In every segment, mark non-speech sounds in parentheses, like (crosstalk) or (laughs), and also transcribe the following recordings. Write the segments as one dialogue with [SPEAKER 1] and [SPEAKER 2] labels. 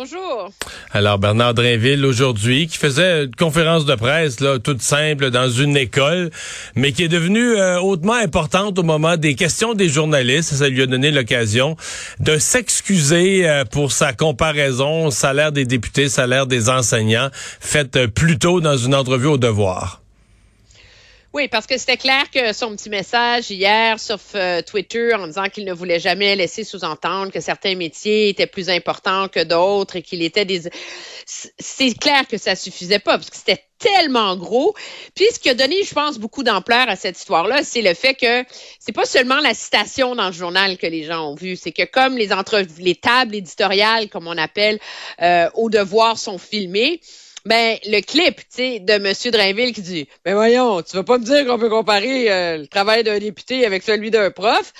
[SPEAKER 1] Bonjour.
[SPEAKER 2] Alors Bernard Drainville aujourd'hui qui faisait une conférence de presse là toute simple dans une école mais qui est devenue euh, hautement importante au moment des questions des journalistes, ça lui a donné l'occasion de s'excuser euh, pour sa comparaison salaire des députés, salaire des enseignants faite euh, plus tôt dans une entrevue au devoir.
[SPEAKER 1] Oui, parce que c'était clair que son petit message hier sur euh, Twitter en disant qu'il ne voulait jamais laisser sous-entendre que certains métiers étaient plus importants que d'autres et qu'il était des... C'est clair que ça suffisait pas parce que c'était tellement gros. Puis ce qui a donné, je pense, beaucoup d'ampleur à cette histoire-là, c'est le fait que c'est pas seulement la citation dans le journal que les gens ont vu, c'est que comme les entre les tables éditoriales, comme on appelle, euh, au devoir sont filmées, ben, le clip, tu sais, de M. Drainville qui dit, ben voyons, tu vas pas me dire qu'on peut comparer euh, le travail d'un député avec celui d'un prof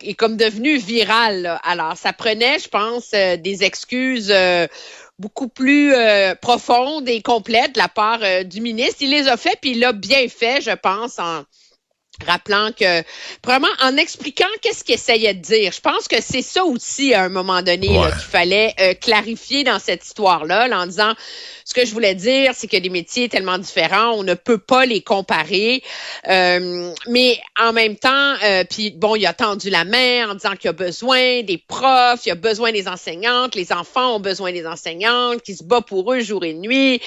[SPEAKER 1] est comme devenu viral. Alors, ça prenait, je pense, euh, des excuses euh, beaucoup plus profondes et complètes de la part du ministre. Il les a fait, puis il l'a bien fait, je pense, en rappelant que, vraiment, en expliquant qu'est-ce qu'il essayait de dire. Je pense que c'est ça aussi, à un moment donné, qu'il fallait euh, clarifier dans cette histoire-là, en disant, ce que je voulais dire, c'est que des métiers tellement différents, on ne peut pas les comparer. Euh, mais en même temps, euh, puis bon, il a tendu la main en disant qu'il y a besoin des profs, il y a besoin des enseignantes, les enfants ont besoin des enseignantes, qui se bat pour eux jour et nuit.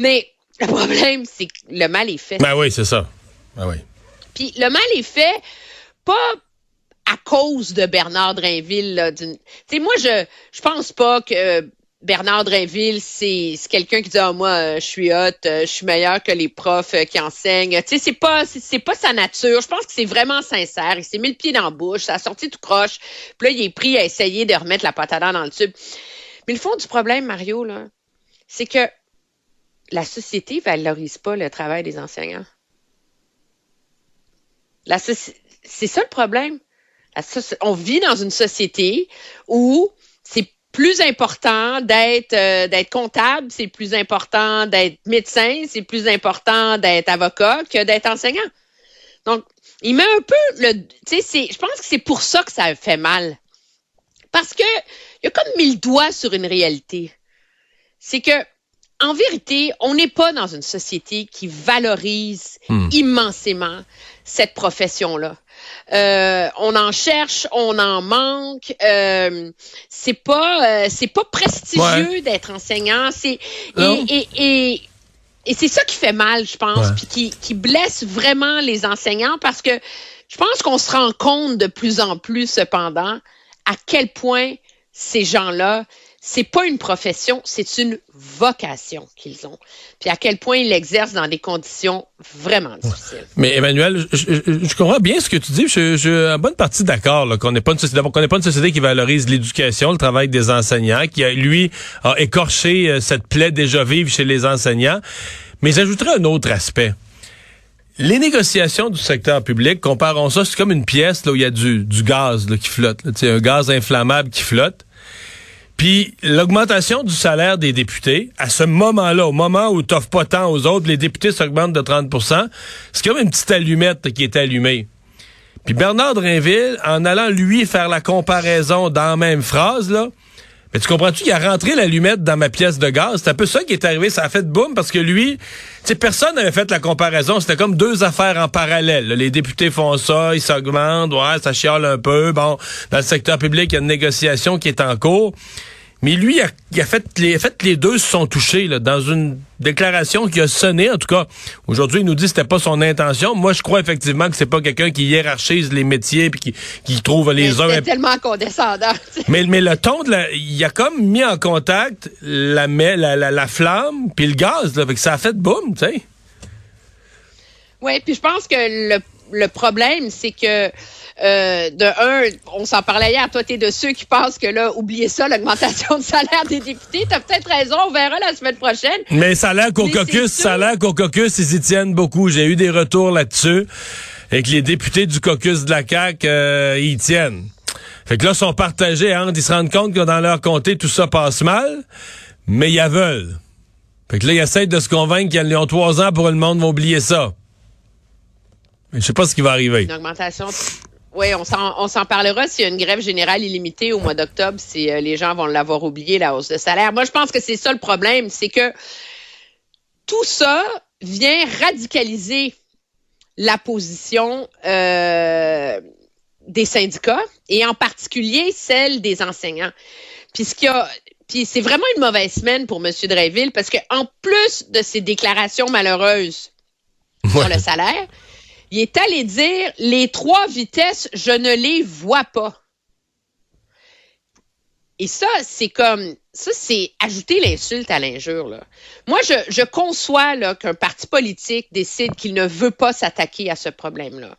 [SPEAKER 1] Mais le problème, c'est que le mal est fait.
[SPEAKER 2] Ben oui, c'est ça. Ben oui.
[SPEAKER 1] Puis le mal est fait, pas à cause de Bernard Drainville. Tu sais, moi, je je pense pas que Bernard Drainville, c'est quelqu'un qui dit ah, moi, je suis hot, je suis meilleur que les profs qui enseignent. Tu sais, c'est pas c'est pas sa nature. Je pense que c'est vraiment sincère. Il s'est mis le pied dans la bouche, ça a sorti tout croche. Puis là, il est pris à essayer de remettre la patate dans le tube. Mais le fond du problème, Mario, là, c'est que la société valorise pas le travail des enseignants c'est ça le problème. on vit dans une société où c'est plus important d'être euh, d'être comptable, c'est plus important d'être médecin, c'est plus important d'être avocat que d'être enseignant. Donc, il met un peu le, tu sais, je pense que c'est pour ça que ça fait mal, parce que il a comme mis le doigt sur une réalité. C'est que en vérité, on n'est pas dans une société qui valorise hmm. immensément cette profession-là. Euh, on en cherche, on en manque. Euh, c'est pas, euh, c'est pas prestigieux d'être enseignant. C'est et, et, et, c'est ça qui fait mal, je pense, puis qui, qui blesse vraiment les enseignants parce que je pense qu'on se rend compte de plus en plus, cependant, à quel point ces gens-là c'est pas une profession, c'est une vocation qu'ils ont. Puis à quel point ils l'exercent dans des conditions vraiment difficiles.
[SPEAKER 2] Mais Emmanuel, je, comprends bien ce que tu dis. Je, suis en bonne partie d'accord qu'on n'est pas une société, n'est pas une société qui valorise l'éducation, le travail des enseignants, qui a, lui a écorché euh, cette plaie déjà vive chez les enseignants. Mais j'ajouterais un autre aspect. Les négociations du secteur public, comparons ça, c'est comme une pièce là, où il y a du, du gaz là, qui flotte, là, un gaz inflammable qui flotte. Puis l'augmentation du salaire des députés, à ce moment-là, au moment où tu pas tant aux autres, les députés s'augmentent de 30% c'est comme une petite allumette qui est allumée. Puis Bernard Drinville, en allant lui faire la comparaison dans la même phrase, là, Mais tu comprends-tu qu'il a rentré l'allumette dans ma pièce de gaz? C'est un peu ça qui est arrivé. Ça a fait boum parce que lui, tu personne n'avait fait la comparaison. C'était comme deux affaires en parallèle. Les députés font ça, ils s'augmentent, ouais, ça chiale un peu. Bon, dans le secteur public, il y a une négociation qui est en cours. Mais lui, a, il a fait, les, fait les deux se sont touchés là, dans une déclaration qui a sonné. En tout cas, aujourd'hui, il nous dit que c'était pas son intention. Moi, je crois effectivement que c'est pas quelqu'un qui hiérarchise les métiers puis qui, qui trouve les uns.
[SPEAKER 1] C'est tellement condescendant.
[SPEAKER 2] Mais, mais le ton de la, il a comme mis en contact la, la, la, la flamme puis le gaz. Là, fait que ça a fait boum, tu sais.
[SPEAKER 1] Oui, puis je pense que le, le problème, c'est que euh, de un, on s'en parlait hier, toi, tu es de ceux qui pensent que là, oubliez ça, l'augmentation de salaire des députés. Tu as peut-être raison, on verra la semaine prochaine.
[SPEAKER 2] Mais ça a l'air qu'au caucus, ça a l'air qu'au caucus, ils y tiennent beaucoup. J'ai eu des retours là-dessus. Et que les députés du caucus de la CAQ, euh, ils y tiennent. Fait que là, ils sont partagés entre, ils se rendent compte que dans leur comté, tout ça passe mal, mais ils veulent. Fait que là, ils essayent de se convaincre qu'ils ont trois ans pour le monde va oublier ça. Je sais pas ce qui va arriver.
[SPEAKER 1] Une augmentation oui, on s'en parlera s'il y a une grève générale illimitée au mois d'octobre, si euh, les gens vont l'avoir oublié, la hausse de salaire. Moi, je pense que c'est ça le problème, c'est que tout ça vient radicaliser la position euh, des syndicats et en particulier celle des enseignants. Puis puis c'est vraiment une mauvaise semaine pour M. Dreyville parce qu'en plus de ses déclarations malheureuses sur le salaire, il est allé dire les trois vitesses, je ne les vois pas. Et ça, c'est comme ça, c'est ajouter l'insulte à l'injure. Moi, je, conçois qu'un parti politique décide qu'il ne veut pas s'attaquer à ce problème-là,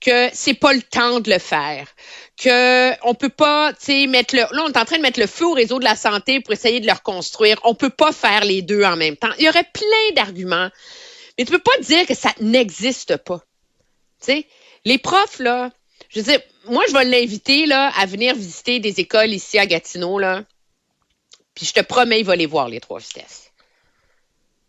[SPEAKER 1] que c'est pas le temps de le faire, que on peut pas, tu sais, mettre le. Là, on est en train de mettre le feu au réseau de la santé pour essayer de le reconstruire. On peut pas faire les deux en même temps. Il y aurait plein d'arguments, mais tu peux pas dire que ça n'existe pas les profs, là, je veux dire, moi, je vais l'inviter là, à venir visiter des écoles ici à Gatineau, là. Puis je te promets, il va les voir, les trois vitesses.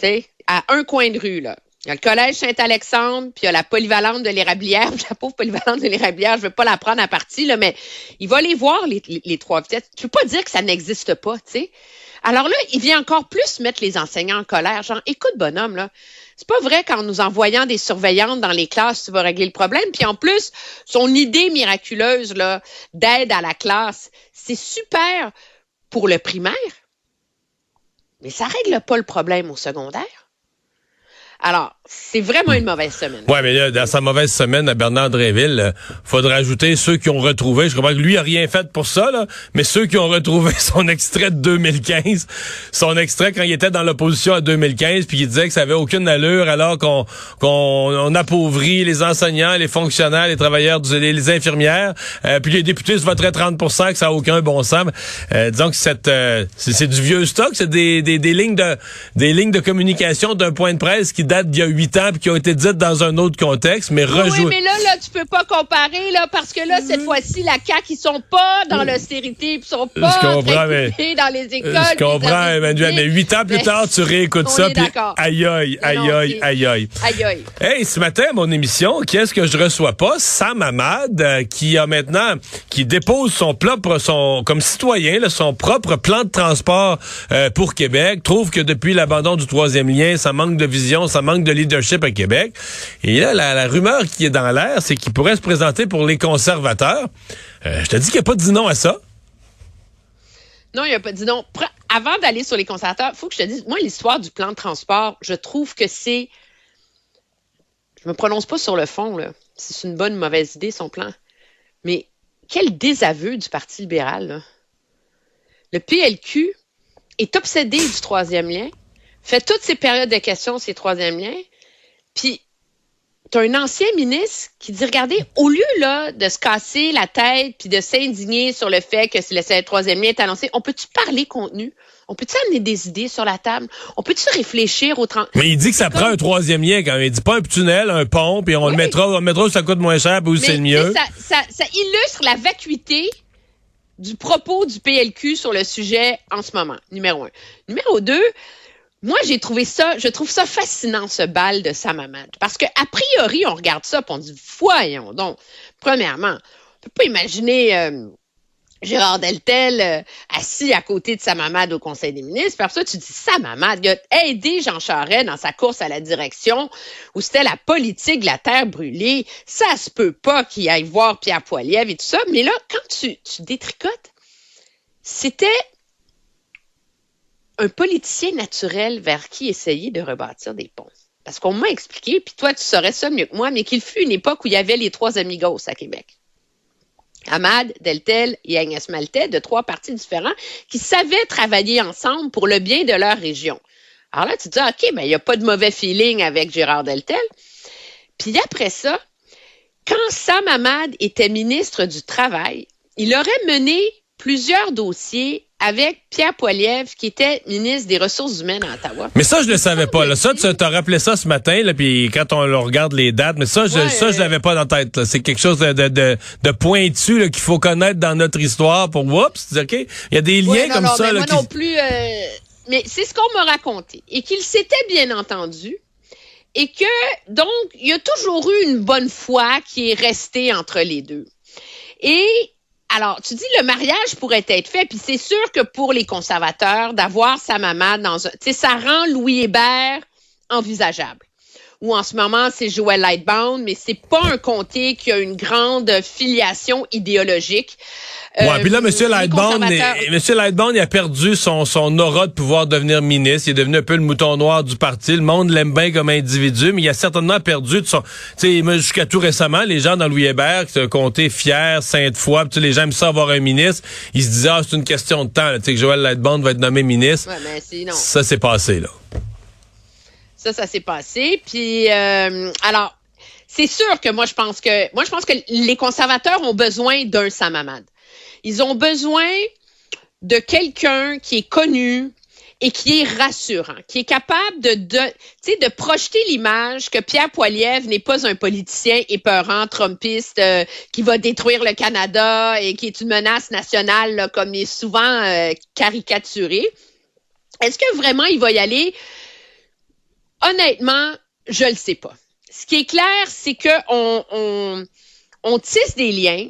[SPEAKER 1] Tu à un coin de rue, là. Il y a le collège Saint-Alexandre, puis il y a la polyvalente de l'Érablière. (laughs) La pauvre polyvalente de l'Érablière, je veux pas la prendre à partie, là, mais il va les voir, les, les, trois vitesses. Tu peux pas dire que ça n'existe pas, tu sais? Alors là, il vient encore plus mettre les enseignants en colère. Genre, écoute, bonhomme, là, c'est pas vrai qu'en nous envoyant des surveillantes dans les classes, tu vas régler le problème. Puis en plus, son idée miraculeuse là d'aide à la classe, c'est super pour le primaire, mais ça règle pas le problème au secondaire. Alors, c'est vraiment une mauvaise semaine.
[SPEAKER 2] Oui, mais là, dans sa mauvaise semaine à Bernard Dréville, euh, faudrait ajouter ceux qui ont retrouvé, je comprends que lui a rien fait pour ça, là, mais ceux qui ont retrouvé (laughs) son extrait de 2015, son extrait quand il était dans l'opposition à 2015, puis il disait que ça avait aucune allure alors qu'on appauvrit les enseignants, les fonctionnaires, les travailleurs, les, infirmières, euh, puis les députés se voteraient 30% que ça n'a aucun bon sens. Euh, disons que cette, euh, c'est du vieux stock, c'est des, des, des lignes de des lignes de communication d'un point de presse qui datent d'il y a huit ans puis qui ont été dites dans un autre contexte, mais rejouées.
[SPEAKER 1] Oui, mais là, là, tu peux pas comparer, là, parce que là, cette fois-ci, la CAQ, ils sont pas dans l'austérité, ils sont pas dans les écoles.
[SPEAKER 2] Je comprends, Emmanuel, mais huit ans plus tard, tu réécoutes ça, puis aïe, aïe, aïe, aïe, aïe, aïe.
[SPEAKER 1] Aïe, aïe.
[SPEAKER 2] Hey, ce matin, à mon émission, qu'est-ce que je reçois pas? Sam Ahmad, euh, qui a maintenant, qui dépose son propre, son, comme citoyen, là, son propre plan de transport euh, pour Québec, trouve que depuis l'abandon du troisième lien, ça manque de vision, ça manque de leadership à Québec. Et là, la, rumeur qui est dans l'air, c'est qu'il pourrait se présenter pour les conservateurs. Euh, je te dis qu'il n'y a pas dit non à ça.
[SPEAKER 1] Non, il n'y a pas dit non. Avant d'aller sur les conservateurs, il faut que je te dise, moi, l'histoire du plan de transport, je trouve que c'est. Je me prononce pas sur le fond, là. C'est une bonne ou mauvaise idée, son plan. Mais quel désaveu du Parti libéral, Le PLQ est obsédé du troisième lien fait toutes ces périodes de questions, ces troisième liens, puis tu as un ancien ministre qui dit, regardez, au lieu là de se casser la tête puis de s'indigner sur le fait que le troisième lien est annoncé, on peut-tu parler contenu? On peut-tu amener des idées sur la table? On peut-tu réfléchir au 30...
[SPEAKER 2] Mais il dit que ça prend un troisième lien quand même. Il dit pas un tunnel, un pont, puis on le mettra, on le mettra où ça coûte moins cher, puis où c'est le mieux.
[SPEAKER 1] Ça, ça, ça illustre la vacuité du propos du PLQ sur le sujet en ce moment, numéro un. Numéro deux, moi, j'ai trouvé ça, je trouve ça fascinant, ce bal de Samamad. Parce que, a priori, on regarde ça et on dit, voyons donc. Premièrement, on peut pas imaginer euh, Gérard Deltel euh, assis à côté de sa mamade au Conseil des ministres. Puis ça, tu dis, sa mamade, il a aidé Jean Charest dans sa course à la direction où c'était la politique de la terre brûlée. Ça se peut pas qu'il aille voir Pierre Poilievre et tout ça. Mais là, quand tu détricotes, c'était un politicien naturel vers qui essayer de rebâtir des ponts. Parce qu'on m'a expliqué, puis toi, tu saurais ça mieux que moi, mais qu'il fut une époque où il y avait les trois amigos à Québec. Ahmad, Deltel et Agnès Maltais, de trois partis différents, qui savaient travailler ensemble pour le bien de leur région. Alors là, tu te dis, OK, mais il n'y a pas de mauvais feeling avec Gérard Deltel. Puis après ça, quand Sam Ahmad était ministre du Travail, il aurait mené plusieurs dossiers avec Pierre Poilievre, qui était ministre des Ressources humaines à Ottawa.
[SPEAKER 2] Mais ça, je le savais pas. Là. Ça, tu t'as rappelé ça ce matin, là, puis quand on regarde les dates, mais ça, je,
[SPEAKER 1] Ouais,
[SPEAKER 2] ça, je l'avais pas dans la tête. C'est quelque chose de, de, de, pointu qu'il faut connaître dans notre histoire pour oups, OK. Il y a des liens
[SPEAKER 1] Ouais, non,
[SPEAKER 2] comme
[SPEAKER 1] non,
[SPEAKER 2] ça.
[SPEAKER 1] mais
[SPEAKER 2] là,
[SPEAKER 1] moi
[SPEAKER 2] qui-
[SPEAKER 1] non plus. euh, mais c'est ce qu'on m'a raconté. Et qu'il s'était bien entendu. Et que, donc, il y a toujours eu une bonne foi qui est restée entre les deux. Et, alors, tu dis, le mariage pourrait être fait, puis c'est sûr que pour les conservateurs, d'avoir sa maman dans un... Tu sais, ça rend Louis Hébert envisageable. Ou en ce moment, c'est Joël Lightbound, mais c'est pas un comté qui a une grande filiation idéologique.
[SPEAKER 2] Ouais,
[SPEAKER 1] Euh,
[SPEAKER 2] puis là, M. Lightbound,
[SPEAKER 1] conservateurs-
[SPEAKER 2] est- Monsieur Lightbound, il a perdu son, son aura de pouvoir devenir ministre. Il est devenu un peu le mouton noir du parti. Le monde l'aime bien comme individu, mais il a certainement perdu de son... Tu sais, moi, jusqu'à tout récemment, les gens dans Louis Hébert, qui un comté fier, sainte foi, puis tu sais, les gens aiment ça avoir un ministre, ils se disaient, ah, c'est une question de temps, là, tu sais, que Joël Lightbound va être nommé ministre.
[SPEAKER 1] Ouais, non.
[SPEAKER 2] Ça, c'est passé, là.
[SPEAKER 1] Ça, ça s'est passé. Puis, euh, alors, c'est sûr que moi, je pense que moi, je pense que les conservateurs ont besoin d'un Sam Hamad. Ils ont besoin de quelqu'un qui est connu et qui est rassurant, qui est capable de, de, de projeter l'image que Pierre Poilievre n'est pas un politicien épeurant, trumpiste, euh, qui va détruire le Canada et qui est une menace nationale, comme il est souvent euh, caricaturé. Est-ce que vraiment il va y aller? Honnêtement, je le sais pas. Ce qui est clair, c'est que on, on, on tisse des liens.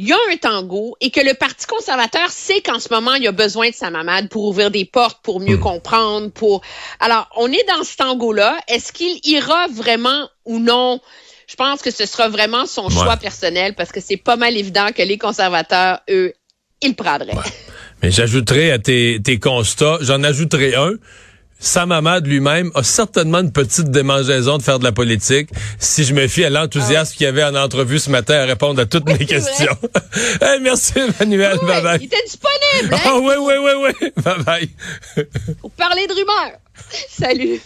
[SPEAKER 1] Il y a un tango et que le Parti conservateur sait qu'en ce moment, il a besoin de sa mamade pour ouvrir des portes, pour mieux comprendre, pour. Alors, on est dans ce tango-là. Est-ce qu'il ira vraiment ou non? Je pense que ce sera vraiment son choix personnel parce que c'est pas mal évident que les conservateurs, eux, ils le prendraient.
[SPEAKER 2] Mais j'ajouterai à tes, tes constats, j'en ajouterai un. Sam Hamad lui-même a certainement une petite démangeaison de faire de la politique si je me fie à l'enthousiasme qu'il y avait en entrevue ce matin à répondre à toutes mes questions. (laughs) Hey, merci Emmanuel,
[SPEAKER 1] Ouais,
[SPEAKER 2] bye bye.
[SPEAKER 1] il était disponible hein,
[SPEAKER 2] Ah oui, oui, oui, oui. (laughs) Bye bye.
[SPEAKER 1] pour parler de rumeurs. (laughs) Salut.